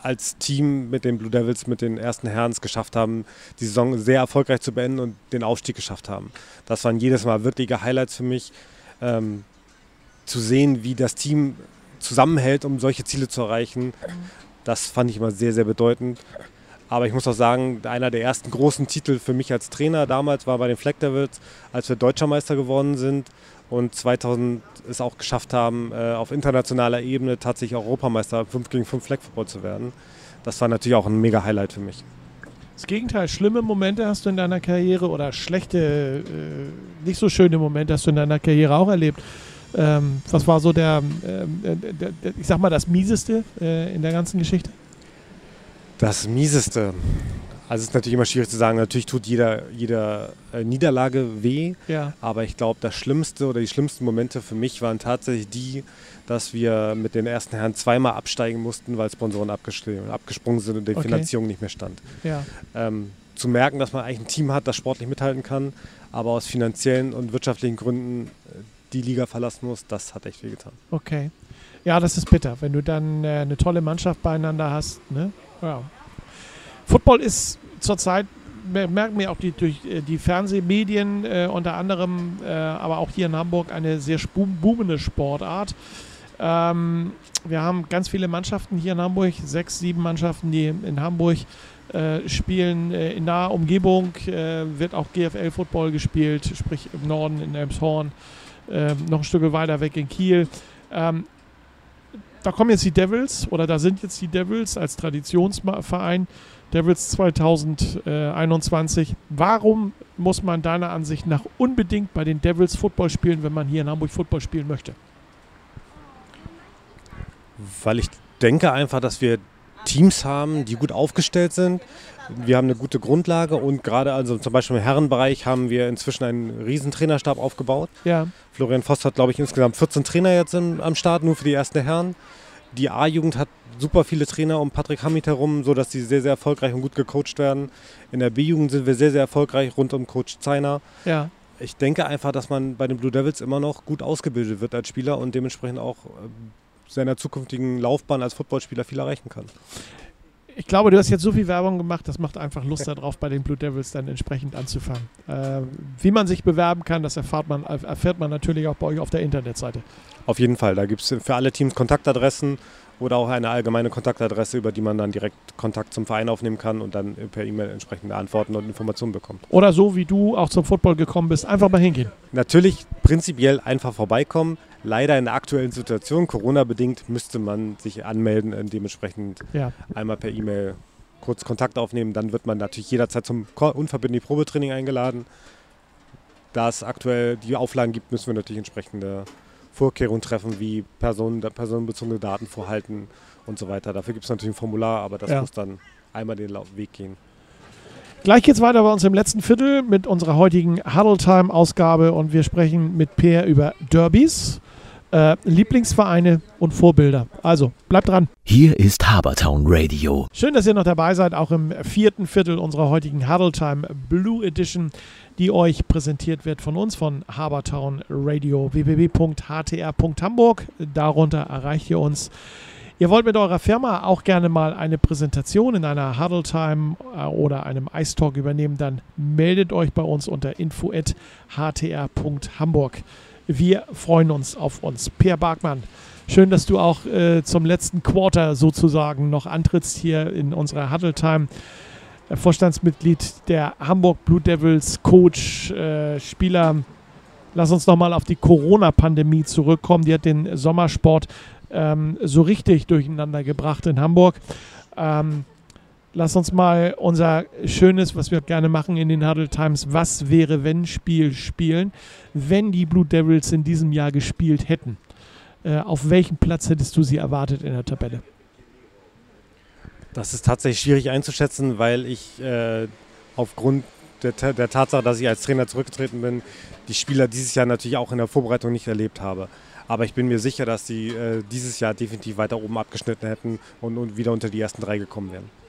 als Team mit den Blue Devils, mit den ersten Herren es geschafft haben, die Saison sehr erfolgreich zu beenden und den Aufstieg geschafft haben. Das waren jedes Mal wirkliche Highlights für mich, ähm, zu sehen, wie das Team zusammenhält, um solche Ziele zu erreichen. Das fand ich immer sehr, sehr bedeutend. Aber ich muss auch sagen, einer der ersten großen Titel für mich als Trainer damals war bei den Flag Devils, als wir Deutscher Meister geworden sind und 2000 es auch geschafft haben, äh, auf internationaler Ebene tatsächlich Europameister 5 gegen 5 Flag Football zu werden. Das war natürlich auch ein mega Highlight für mich. Das Gegenteil, schlimme Momente hast du in deiner Karriere oder schlechte, äh, nicht so schöne Momente hast du in deiner Karriere auch erlebt. Ähm, was war so der, äh, der, ich sag mal, das Mieseste in der ganzen Geschichte? Das Mieseste. Also es ist natürlich immer schwierig zu sagen. Natürlich tut jeder, jeder äh, Niederlage weh. Ja. Aber ich glaube, das Schlimmste oder die schlimmsten Momente für mich waren tatsächlich die, dass wir mit den ersten Herren zweimal absteigen mussten, weil Sponsoren abgesprungen sind und die okay. Finanzierung nicht mehr stand. Ja. Ähm, zu merken, dass man eigentlich ein Team hat, das sportlich mithalten kann, aber aus finanziellen und wirtschaftlichen Gründen äh, die Liga verlassen muss, das hat echt wehgetan. Okay. Ja, das ist bitter, wenn du dann äh, eine tolle Mannschaft beieinander hast. Ne? Ja. Football ist zurzeit merken wir auch die, durch äh, die Fernsehmedien äh, unter anderem, äh, aber auch hier in Hamburg eine sehr boomende Sportart. Ähm, wir haben ganz viele Mannschaften hier in Hamburg, sechs, sieben Mannschaften, die in Hamburg äh, spielen. Äh, in naher Umgebung äh, wird auch GFL-Football gespielt, sprich im Norden in Elmshorn, noch ein Stück weiter weg in Kiel. Ähm, da kommen jetzt die Devils oder da sind jetzt die Devils als Traditionsverein Devils 2021. Warum muss man deiner Ansicht nach unbedingt bei den Devils Football spielen, wenn man hier in Hamburg Football spielen möchte? Weil ich denke einfach, dass wir Teams haben, die gut aufgestellt sind. Wir haben eine gute Grundlage und gerade also zum Beispiel im Herrenbereich haben wir inzwischen einen riesen Trainerstab aufgebaut. Ja. Florian Voss hat, glaube ich, insgesamt 14 Trainer jetzt im, am Start, nur für die ersten Herren. Die A-Jugend hat super viele Trainer um Patrick Hamid herum, sodass sie sehr, sehr erfolgreich und gut gecoacht werden. In der B-Jugend sind wir sehr, sehr erfolgreich rund um Coach Zeiner. Ja. Ich denke einfach, dass man bei den Blue Devils immer noch gut ausgebildet wird als Spieler und dementsprechend auch äh, seiner zukünftigen Laufbahn als Footballspieler viel erreichen kann. Ich glaube, du hast jetzt so viel Werbung gemacht, das macht einfach Lust darauf, bei den Blue Devils dann entsprechend anzufangen. Äh, wie man sich bewerben kann, das erfahrt man, erfährt man natürlich auch bei euch auf der Internetseite. Auf jeden Fall, da gibt es für alle Teams Kontaktadressen oder auch eine allgemeine Kontaktadresse, über die man dann direkt Kontakt zum Verein aufnehmen kann und dann per E-Mail entsprechende Antworten und Informationen bekommt. Oder so wie du auch zum Football gekommen bist, einfach mal hingehen. Natürlich prinzipiell einfach vorbeikommen. Leider in der aktuellen Situation, Corona-bedingt, müsste man sich anmelden und dementsprechend ja. einmal per E-Mail kurz Kontakt aufnehmen. Dann wird man natürlich jederzeit zum unverbindlichen Probetraining eingeladen. Da es aktuell die Auflagen gibt, müssen wir natürlich entsprechende Vorkehrungen treffen, wie Personen, personenbezogene Daten vorhalten und so weiter. Dafür gibt es natürlich ein Formular, aber das ja. muss dann einmal den Weg gehen. Gleich geht es weiter bei uns im letzten Viertel mit unserer heutigen Huddle Time Ausgabe und wir sprechen mit Peer über Derbys, äh, Lieblingsvereine und Vorbilder. Also bleibt dran. Hier ist Habertown Radio. Schön, dass ihr noch dabei seid, auch im vierten Viertel unserer heutigen Huddle Time Blue Edition die euch präsentiert wird von uns, von Habertown Radio, www.htr.hamburg. Darunter erreicht ihr uns. Ihr wollt mit eurer Firma auch gerne mal eine Präsentation in einer Huddle Time äh, oder einem Ice Talk übernehmen, dann meldet euch bei uns unter info.htr.hamburg. Wir freuen uns auf uns. Per Barkmann, schön, dass du auch äh, zum letzten Quarter sozusagen noch antrittst hier in unserer Huddle Time. Vorstandsmitglied der Hamburg Blue Devils, Coach, äh, Spieler. Lass uns nochmal auf die Corona-Pandemie zurückkommen. Die hat den Sommersport ähm, so richtig durcheinander gebracht in Hamburg. Ähm, lass uns mal unser schönes, was wir gerne machen in den Huddle Times, was wäre wenn Spiel spielen, wenn die Blue Devils in diesem Jahr gespielt hätten. Äh, auf welchen Platz hättest du sie erwartet in der Tabelle? Das ist tatsächlich schwierig einzuschätzen, weil ich äh, aufgrund der, der, Tatsache, dass ich als Trainer zurückgetreten bin, die Spieler dieses Jahr natürlich auch in der Vorbereitung nicht erlebt habe. Aber ich bin mir sicher, dass sie äh, dieses Jahr definitiv weiter oben abgeschnitten hätten und, und wieder unter die ersten drei gekommen wären.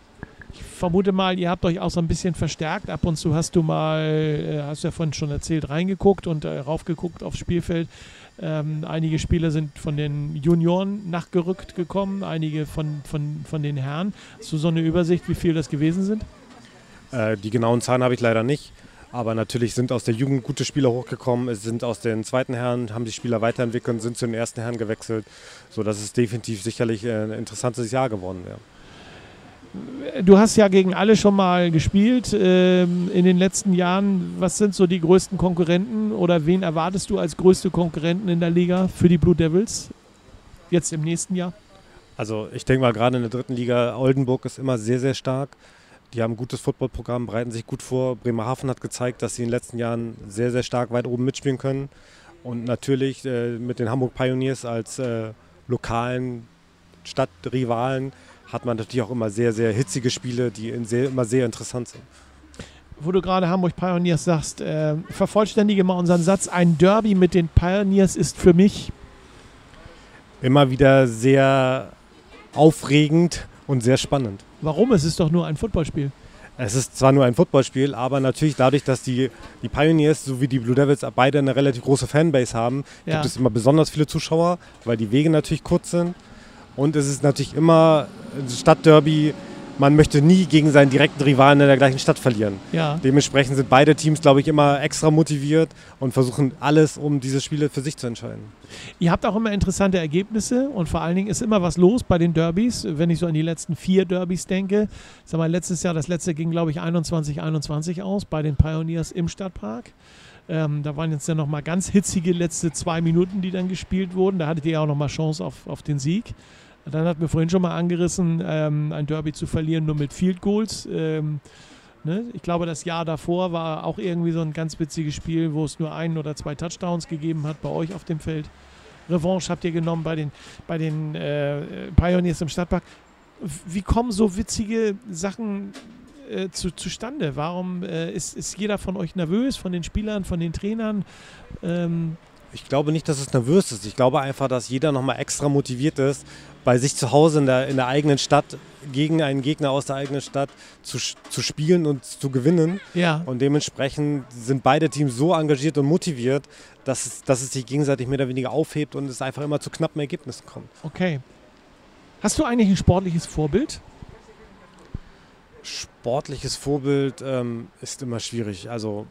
Ich vermute mal, ihr habt euch auch so ein bisschen verstärkt. Ab und zu hast du mal, äh, hast du ja vorhin schon erzählt, reingeguckt und äh, raufgeguckt aufs Spielfeld. Ähm, einige Spieler sind von den Junioren nachgerückt gekommen, einige von, von, von den Herren. Hast du so eine Übersicht, wie viele das gewesen sind? Äh, die genauen Zahlen habe ich leider nicht. Aber natürlich sind aus der Jugend gute Spieler hochgekommen. Sind aus den zweiten Herren, haben die Spieler weiterentwickelt, sind zu den ersten Herren gewechselt. Sodass es definitiv sicherlich ein interessantes Jahr geworden wäre du hast ja gegen alle schon mal gespielt ähm, in den letzten Jahren. Was sind so die größten Konkurrenten oder wen erwartest du als größte Konkurrenten in der Liga für die Blue Devils jetzt im nächsten Jahr? Also ich denke mal, gerade in der dritten Liga, Oldenburg ist immer sehr, sehr stark. Die haben ein gutes Footballprogramm, bereiten sich gut vor. Bremerhaven hat gezeigt, dass sie in den letzten Jahren sehr, sehr stark weit oben mitspielen können. Und natürlich äh, mit den Hamburg Pioneers als äh, lokalen Stadtrivalen hat man natürlich auch immer sehr, sehr hitzige Spiele, die sehr, immer sehr interessant sind. Wo du gerade Hamburg Pioneers sagst, äh, vervollständige mal unseren Satz. Ein Derby mit den Pioneers ist für mich immer wieder sehr aufregend und sehr spannend. Warum? Es ist doch nur ein Footballspiel. Es ist zwar nur ein Footballspiel, aber natürlich dadurch, dass die, die Pioneers sowie die Blue Devils beide eine relativ große Fanbase haben, ja. gibt es immer besonders viele Zuschauer, weil die Wege natürlich kurz sind. Und es ist natürlich immer Stadtderby. Man möchte nie gegen seinen direkten Rivalen in der gleichen Stadt verlieren. Ja. Dementsprechend sind beide Teams, glaube ich, immer extra motiviert und versuchen alles, um diese Spiele für sich zu entscheiden. Ihr habt auch immer interessante Ergebnisse und vor allen Dingen ist immer was los bei den Derbys. Wenn ich so an die letzten vier Derbys denke, sag mal, letztes Jahr, das letzte ging, glaube ich, 21-21 aus bei den Pioneers im Stadtpark. Ähm, da waren jetzt ja nochmal ganz hitzige letzte zwei Minuten, die dann gespielt wurden. Da hattet ihr ja auch nochmal Chance auf, auf den Sieg. Dann hatten wir vorhin schon mal angerissen, ähm, ein Derby zu verlieren nur mit Field Goals. Ähm, ne? Ich glaube, das Jahr davor war auch irgendwie so ein ganz witziges Spiel, wo es nur ein oder zwei Touchdowns gegeben hat bei euch auf dem Feld. Revanche habt ihr genommen bei den, bei den äh, Pioneers im Stadtpark. Wie kommen so witzige Sachen äh, zu, zustande? Warum äh, ist, ist jeder von euch nervös, von den Spielern, von den Trainern? Ähm ich glaube nicht, dass es nervös ist. Ich glaube einfach, dass jeder nochmal extra motiviert ist, bei sich zu Hause in der, in der eigenen Stadt gegen einen Gegner aus der eigenen Stadt zu, zu spielen und zu gewinnen. Ja. Und dementsprechend sind beide Teams so engagiert und motiviert, dass es, dass es sich gegenseitig mehr oder weniger aufhebt und es einfach immer zu knappen Ergebnissen kommt. Okay. Hast du eigentlich ein sportliches Vorbild? Sportliches Vorbild ähm, ist immer schwierig. Also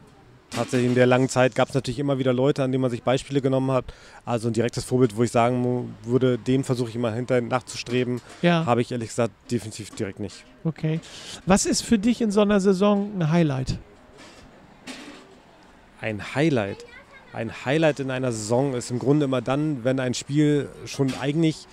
tatsächlich in der langen Zeit gab es natürlich immer wieder Leute, an denen man sich Beispiele genommen hat. Also ein direktes Vorbild, wo ich sagen würde, dem versuche ich immer hinter nachzustreben, ja. habe ich ehrlich gesagt definitiv direkt nicht. Okay. Was ist für dich in so einer Saison ein Highlight? Ein Highlight. Ein Highlight in einer Saison ist im Grunde immer dann, wenn ein Spiel schon eigentlich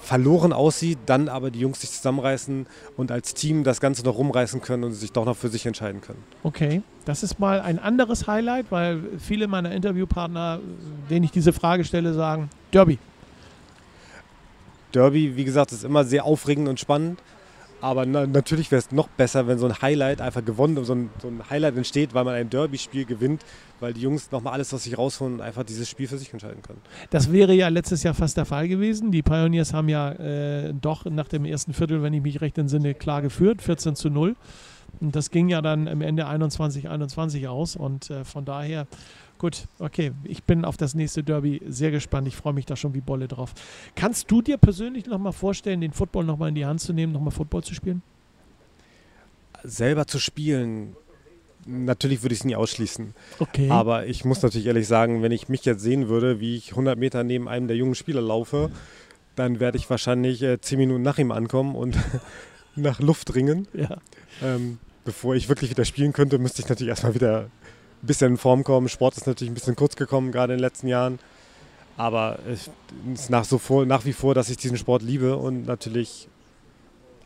verloren aussieht, dann aber die Jungs sich zusammenreißen und als Team das Ganze noch rumreißen können und sich doch noch für sich entscheiden können. Okay, das ist mal ein anderes Highlight, weil viele meiner Interviewpartner, denen ich diese Frage stelle, sagen Derby. Derby, wie gesagt, ist immer sehr aufregend und spannend. Aber na, natürlich wäre es noch besser, wenn so ein Highlight einfach gewonnen, so ein, so ein Highlight entsteht, weil man ein Derby-Spiel gewinnt, weil die Jungs nochmal alles aus sich rausholen und einfach dieses Spiel für sich entscheiden können. Das wäre ja letztes Jahr fast der Fall gewesen. Die Pioneers haben ja äh, doch nach dem ersten Viertel, wenn ich mich recht entsinne, klar geführt, 14 zu 0. Und das ging ja dann am Ende 21-21 aus. Und äh, von daher Gut, okay. Ich bin auf das nächste Derby sehr gespannt. Ich freue mich da schon wie Bolle drauf. Kannst du dir persönlich nochmal vorstellen, den Football nochmal in die Hand zu nehmen, nochmal Football zu spielen? Selber zu spielen, natürlich würde ich es nie ausschließen. Okay. Aber ich muss natürlich ehrlich sagen, wenn ich mich jetzt sehen würde, wie ich 100 Meter neben einem der jungen Spieler laufe, dann werde ich wahrscheinlich äh, 10 Minuten nach ihm ankommen und *laughs* nach Luft ringen. Ja. Ähm, bevor ich wirklich wieder spielen könnte, müsste ich natürlich erstmal wieder bisschen in Form kommen. Sport ist natürlich ein bisschen kurz gekommen, gerade in den letzten Jahren. Aber es ist nach, so vor, nach wie vor, dass ich diesen Sport liebe und natürlich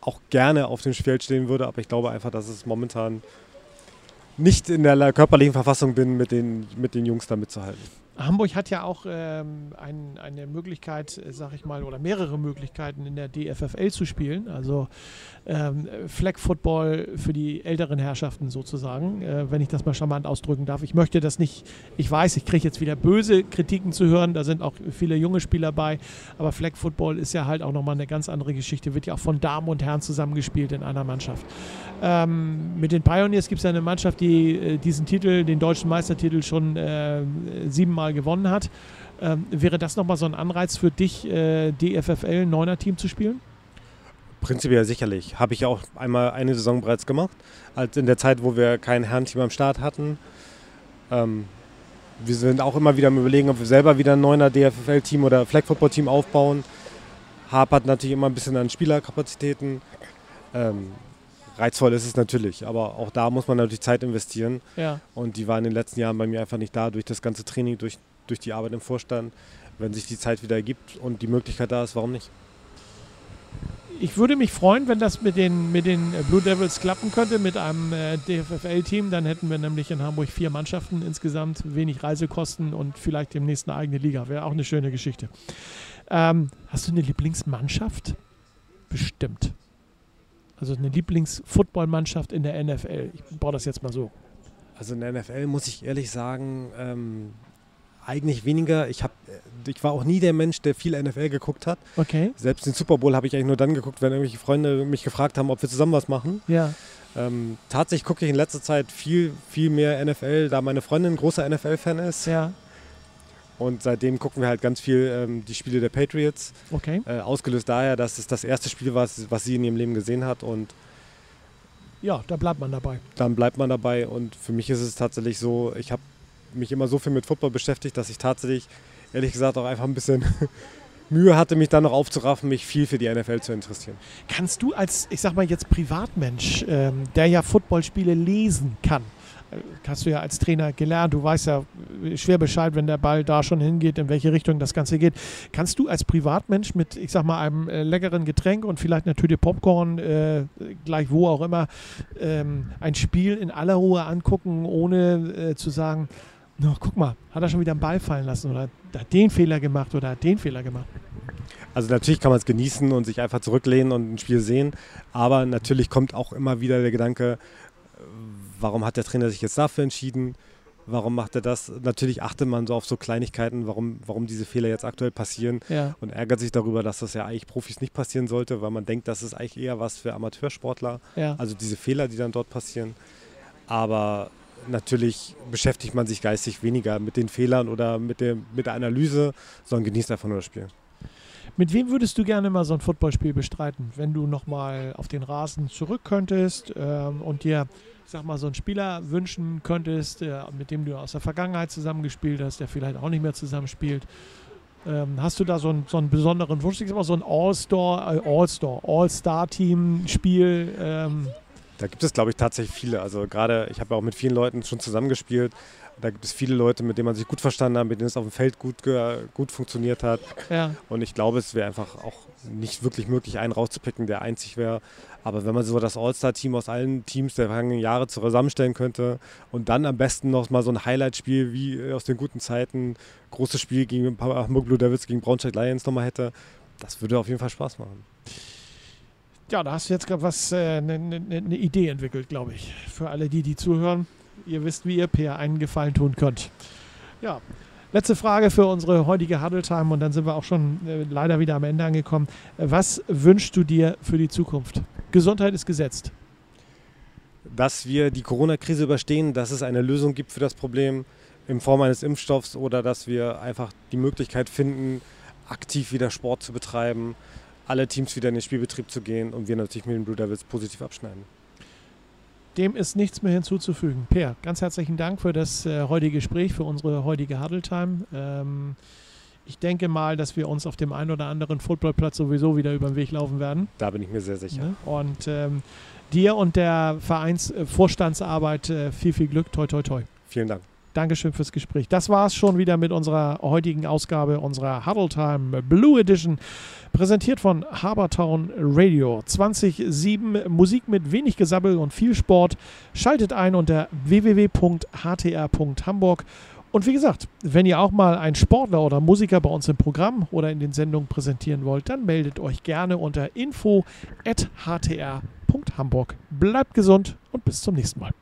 auch gerne auf dem Feld stehen würde. Aber ich glaube einfach, dass es momentan nicht in der körperlichen Verfassung bin, mit den, mit den Jungs da mitzuhalten. Hamburg hat ja auch ähm, ein, eine Möglichkeit, äh, sag ich mal, oder mehrere Möglichkeiten in der DFFL zu spielen. Also ähm, Flag Football für die älteren Herrschaften sozusagen, äh, wenn ich das mal charmant ausdrücken darf. Ich möchte das nicht, ich weiß, ich kriege jetzt wieder böse Kritiken zu hören, da sind auch viele junge Spieler bei, aber Flag Football ist ja halt auch nochmal eine ganz andere Geschichte, wird ja auch von Damen und Herren zusammengespielt in einer Mannschaft. Ähm, mit den Pioneers gibt es ja eine Mannschaft, die äh, diesen Titel, den deutschen Meistertitel schon äh, siebenmal Mal gewonnen hat. Ähm, wäre das nochmal so ein Anreiz für dich, äh, DFFL, neuner Team zu spielen? Prinzipiell sicherlich. Habe ich auch einmal eine Saison bereits gemacht. Als in der Zeit, wo wir kein Herrenteam am Start hatten. Ähm, wir sind auch immer wieder am Überlegen, ob wir selber wieder ein neuner DFFL-Team oder Flag Football-Team aufbauen. Hapert natürlich immer ein bisschen an Spielerkapazitäten. Ähm, reizvoll ist es natürlich, aber auch da muss man natürlich Zeit investieren. Ja. Und die war in den letzten Jahren bei mir einfach nicht da, durch das ganze Training, durch, durch die Arbeit im Vorstand. Wenn sich die Zeit wieder ergibt und die Möglichkeit da ist, warum nicht? Ich würde mich freuen, wenn das mit den, mit den Blue Devils klappen könnte, mit einem äh, DFFL-Team. Dann hätten wir nämlich in Hamburg vier Mannschaften insgesamt, wenig Reisekosten und vielleicht demnächst eine eigene Liga. Wäre auch eine schöne Geschichte. Ähm, hast du eine Lieblingsmannschaft? Bestimmt. Also eine Lieblings-Footballmannschaft in der NFL. Ich baue das jetzt mal so. Also in der NFL muss ich ehrlich sagen, ähm, eigentlich weniger. Ich, hab, äh, ich war auch nie der Mensch, der viel NFL geguckt hat. Okay. Selbst den Super Bowl habe ich eigentlich nur dann geguckt, wenn irgendwelche Freunde mich gefragt haben, ob wir zusammen was machen. Ja. Ähm, tatsächlich gucke ich in letzter Zeit viel, viel mehr NFL, da meine Freundin ein großer NFL-Fan ist. Ja. Und seitdem gucken wir halt ganz viel ähm, die Spiele der Patriots. Okay. Äh, ausgelöst daher, dass es das erste Spiel war, was sie in ihrem Leben gesehen hat. Und ja, da bleibt man dabei. Dann bleibt man dabei. Und für mich ist es tatsächlich so, ich habe mich immer so viel mit Football beschäftigt, dass ich tatsächlich, ehrlich gesagt, auch einfach ein bisschen *laughs* Mühe hatte, mich dann noch aufzuraffen, mich viel für die NFL zu interessieren. Kannst du als, ich sag mal jetzt Privatmensch, ähm, der ja Footballspiele lesen kann, hast du ja als Trainer gelernt. Du weißt ja schwer Bescheid, wenn der Ball da schon hingeht, in welche Richtung das Ganze geht. Kannst du als Privatmensch mit, ich sag mal, einem äh, leckeren Getränk und vielleicht einer Tüte Popcorn, äh, gleich wo auch immer, ähm, ein Spiel in aller Ruhe angucken, ohne äh, zu sagen, no, guck mal, hat er schon wieder einen Ball fallen lassen oder hat den Fehler gemacht oder hat den Fehler gemacht? Also natürlich kann man es genießen und sich einfach zurücklehnen und ein Spiel sehen, aber natürlich kommt auch immer wieder der Gedanke, warum hat der Trainer sich jetzt dafür entschieden? Warum macht er das? Natürlich achtet man so auf so Kleinigkeiten, warum, warum diese Fehler jetzt aktuell passieren ja. und ärgert sich darüber, dass das ja eigentlich Profis nicht passieren sollte, weil man denkt, das ist eigentlich eher was für Amateursportler. Ja. Also diese Fehler, die dann dort passieren. Aber natürlich beschäftigt man sich geistig weniger mit den Fehlern oder mit, dem, mit der Analyse, sondern genießt einfach nur das Spiel. Mit wem würdest du gerne mal so ein Footballspiel bestreiten, wenn du nochmal auf den Rasen zurück könntest ähm, und dir, sag mal, so einen Spieler wünschen könntest, äh, mit dem du aus der Vergangenheit zusammengespielt hast, der vielleicht auch nicht mehr zusammenspielt? Ähm, hast du da so einen, so einen besonderen Wunsch? Ich sag mal, so ein All-Star, äh, All-Star, All-Star-Team-Spiel? Ähm, da gibt es, glaube ich, tatsächlich viele. Also gerade, ich habe ja auch mit vielen Leuten schon zusammengespielt. Da gibt es viele Leute, mit denen man sich gut verstanden hat, mit denen es auf dem Feld gut, gut funktioniert hat. Ja. Und ich glaube, es wäre einfach auch nicht wirklich möglich, einen rauszupicken, der einzig wäre. Aber wenn man so das All-Star-Team aus allen Teams der vergangenen Jahre zusammenstellen könnte und dann am besten noch mal so ein Highlight-Spiel wie aus den guten Zeiten, großes Spiel gegen Hamburg Blue Devils, gegen Braunschweig Lions nochmal hätte, das würde auf jeden Fall Spaß machen. Ja, da hast du jetzt gerade was, eine äh, ne, ne, ne Idee entwickelt, glaube ich. Für alle die, die zuhören. Ihr wisst, wie ihr Per einen Gefallen tun könnt. Ja, letzte Frage für unsere heutige Huddle Time und dann sind wir auch schon äh, leider wieder am Ende angekommen. Was wünschst du dir für die Zukunft? Gesundheit ist gesetzt. Dass wir die Corona-Krise überstehen, dass es eine Lösung gibt für das Problem in Form eines Impfstoffs oder dass wir einfach die Möglichkeit finden, aktiv wieder Sport zu betreiben alle Teams wieder in den Spielbetrieb zu gehen und wir natürlich mit den Blue Devils positiv abschneiden. Dem ist nichts mehr hinzuzufügen. Per, ganz herzlichen Dank für das äh, heutige Gespräch, für unsere heutige Huddle Time. Ähm, ich denke mal, dass wir uns auf dem einen oder anderen Footballplatz sowieso wieder über den Weg laufen werden. Da bin ich mir sehr sicher. Ne? Und ähm, dir und der Vereinsvorstandsarbeit äh, viel, viel Glück. Toi, toi, toi. Vielen Dank. Dankeschön fürs Gespräch. Das war es schon wieder mit unserer heutigen Ausgabe unserer Huddle Time Blue Edition. Präsentiert von Habertown Radio. 2007 Musik mit wenig Gesabbel und viel Sport. Schaltet ein unter www.htr.hamburg. Und wie gesagt, wenn ihr auch mal einen Sportler oder Musiker bei uns im Programm oder in den Sendungen präsentieren wollt, dann meldet euch gerne unter info.htr.hamburg. Bleibt gesund und bis zum nächsten Mal.